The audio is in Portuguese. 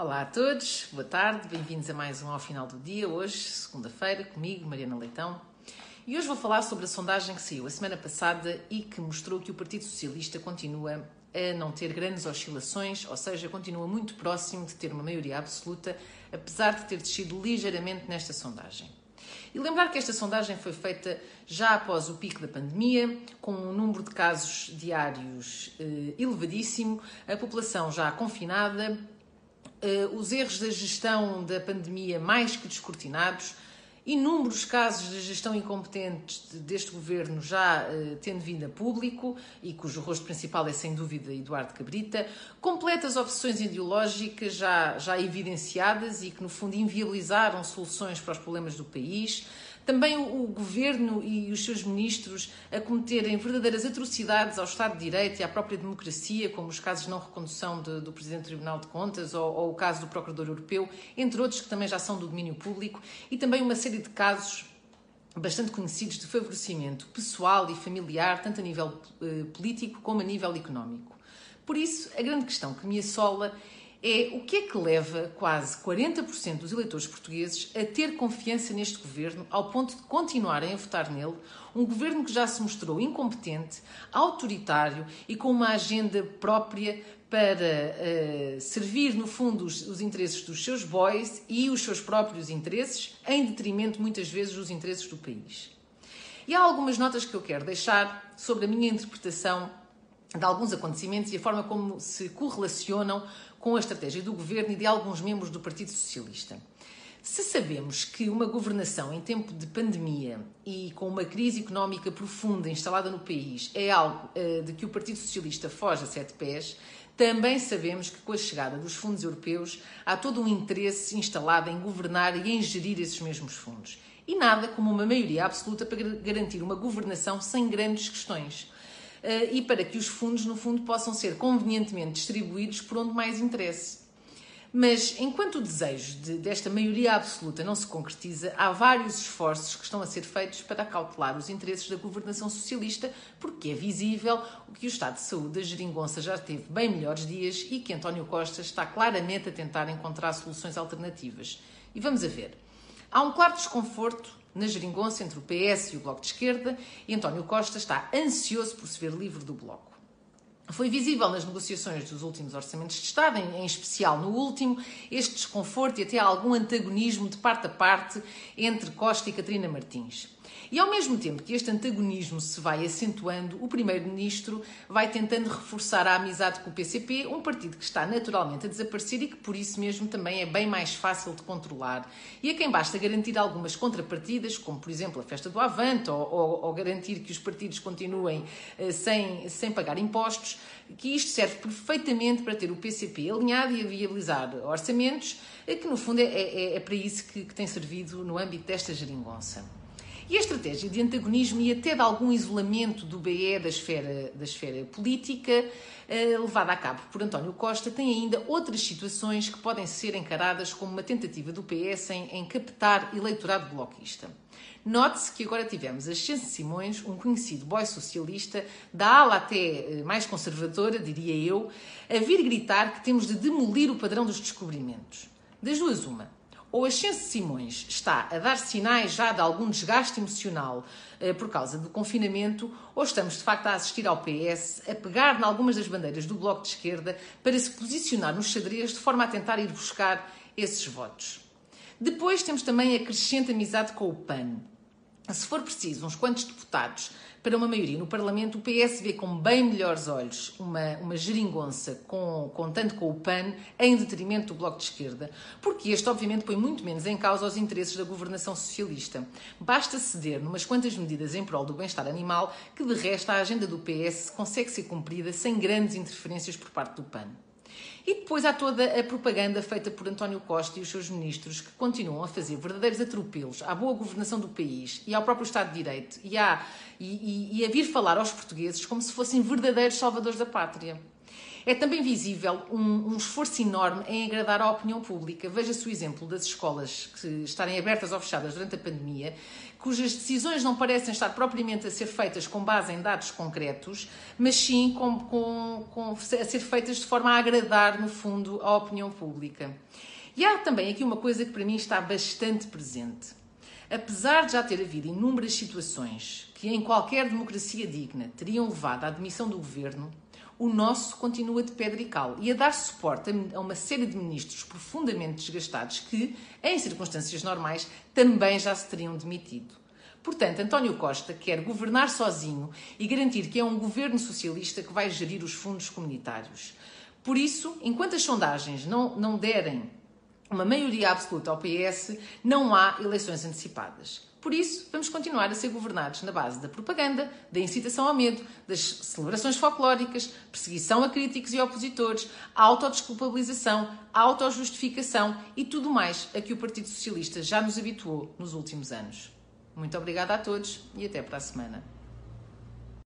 Olá a todos, boa tarde, bem-vindos a mais um Ao Final do Dia, hoje, segunda-feira, comigo, Mariana Leitão. E hoje vou falar sobre a sondagem que saiu a semana passada e que mostrou que o Partido Socialista continua a não ter grandes oscilações, ou seja, continua muito próximo de ter uma maioria absoluta, apesar de ter descido ligeiramente nesta sondagem. E lembrar que esta sondagem foi feita já após o pico da pandemia, com um número de casos diários eh, elevadíssimo, a população já confinada, eh, os erros da gestão da pandemia mais que descortinados, inúmeros casos de gestão incompetente deste governo já uh, tendo vindo a público e cujo rosto principal é sem dúvida Eduardo Cabrita, completas opções ideológicas já, já evidenciadas e que no fundo inviabilizaram soluções para os problemas do país, também o, governo e os seus ministros a cometerem verdadeiras atrocidades ao Estado de Direito e à própria democracia, como os casos de não recondução de, do Presidente do Tribunal de Contas ou, ou o caso do Procurador Europeu, entre outros que também já são do domínio público, e também uma série de casos bastante conhecidos de favorecimento pessoal e familiar, tanto a nível eh, político como a nível económico. Por isso, a grande questão que me assola é o que é que leva quase 40% dos eleitores portugueses a ter confiança neste governo ao ponto de continuarem a votar nele, um governo que já se mostrou incompetente, autoritário e com uma agenda própria para uh, servir, no fundo, os, os, interesses dos seus boys e os seus próprios interesses, em detrimento, muitas vezes, dos interesses do país. E há algumas notas que eu quero deixar sobre a minha interpretação de alguns acontecimentos e a forma como se correlacionam com a estratégia do governo e de alguns membros do Partido Socialista. Se sabemos que uma governação em tempo de pandemia e com uma crise económica profunda instalada no país é algo uh, de que o Partido Socialista foge a sete pés, também sabemos que com a chegada dos fundos europeus há todo um interesse instalado em governar e em gerir esses mesmos fundos. E nada como uma maioria absoluta para garantir uma governação sem grandes questões. Eh, e para que os fundos, no fundo, possam ser convenientemente distribuídos por onde mais interesse. Mas enquanto o desejo de, desta maioria absoluta não se concretiza, há vários esforços que estão a ser feitos para acautelar os interesses da governação socialista, porque é visível que o estado de saúde da geringonça já teve bem melhores dias e que António Costa está claramente a tentar encontrar soluções alternativas. E vamos a ver. Há um claro desconforto na geringonça entre o PS e o Bloco de Esquerda e António Costa está ansioso por se ver livre do Bloco. Foi visível nas negociações dos últimos orçamentos de Estado, em, especial no último, este desconforto e até algum antagonismo de parte a parte entre Costa e Catarina Martins. E ao mesmo tempo que este antagonismo se vai acentuando, o Primeiro-Ministro vai tentando reforçar a amizade com o PCP, um partido que está naturalmente a desaparecer e que por isso mesmo também é bem mais fácil de controlar. E a quem basta garantir algumas contrapartidas, como por exemplo a festa do Avante, ou, ou, ou garantir que os partidos continuem uh, sem, sem pagar impostos, que isto serve perfeitamente para ter o PCP alinhado e a viabilizar orçamentos, eh, que no fundo é, é, é para isso que, que tem servido no âmbito desta geringonça. E a estratégia de antagonismo e até de algum isolamento do BE da esfera, da esfera política, eh, levada a cabo por António Costa, tem ainda outras situações que podem ser encaradas como uma tentativa do PS em, em captar eleitorado bloquista. Note-se que agora tivemos a Chance Simões, um conhecido boy socialista, da ala até eh, mais conservadora, diria eu, a vir gritar que temos de demolir o padrão dos descobrimentos. Das duas, uma ou a Chance Simões está a dar sinais já de algum desgaste emocional eh, por causa do confinamento, ou estamos de facto a assistir ao PS a pegar em algumas das bandeiras do Bloco de Esquerda para se posicionar nos xadrez de forma a tentar ir buscar esses votos. Depois temos também a crescente amizade com o PAN. Se for preciso, uns quantos deputados para uma maioria no Parlamento, o PS vê com bem melhores olhos uma, uma geringonça com, contando com o PAN em detrimento do Bloco de Esquerda, porque este, obviamente, põe muito menos em causa os interesses da governação socialista. Basta ceder numas quantas medidas em prol do bem-estar animal, que de resto a agenda do PS consegue ser cumprida sem grandes interferências por parte do PAN. E depois há toda a propaganda feita por António Costa e os seus ministros que continuam a fazer verdadeiros atropelos à boa governação do país e ao próprio Estado de Direito e a, e, e, e a vir falar aos portugueses como se fossem verdadeiros salvadores da pátria. É também visível um, um esforço enorme em agradar à opinião pública. Veja-se o exemplo das escolas que estarem abertas ou fechadas durante a pandemia, cujas decisões não parecem estar propriamente a ser feitas com base em dados concretos, mas sim com, com, com, a ser feitas de forma a agradar, no fundo, à opinião pública. E há também aqui uma coisa que para mim está bastante presente. Apesar de já ter havido inúmeras situações que em qualquer democracia digna teriam levado à admissão do governo, o nosso continua de pedra e cal e a dar suporte a uma série de ministros profundamente desgastados que, em circunstâncias normais, também já se teriam demitido. Portanto, António Costa quer governar sozinho e garantir que é um governo socialista que vai gerir os fundos comunitários. Por isso, enquanto as sondagens não, não derem uma maioria absoluta ao PS, não há eleições antecipadas. Por isso, vamos continuar a ser governados na base da propaganda, da incitação ao medo, das celebrações folclóricas, perseguição a críticos e opositores, autodesculpabilização, autojustificação e tudo mais a que o Partido Socialista já nos habituou nos últimos anos. Muito obrigada a todos e até para a semana.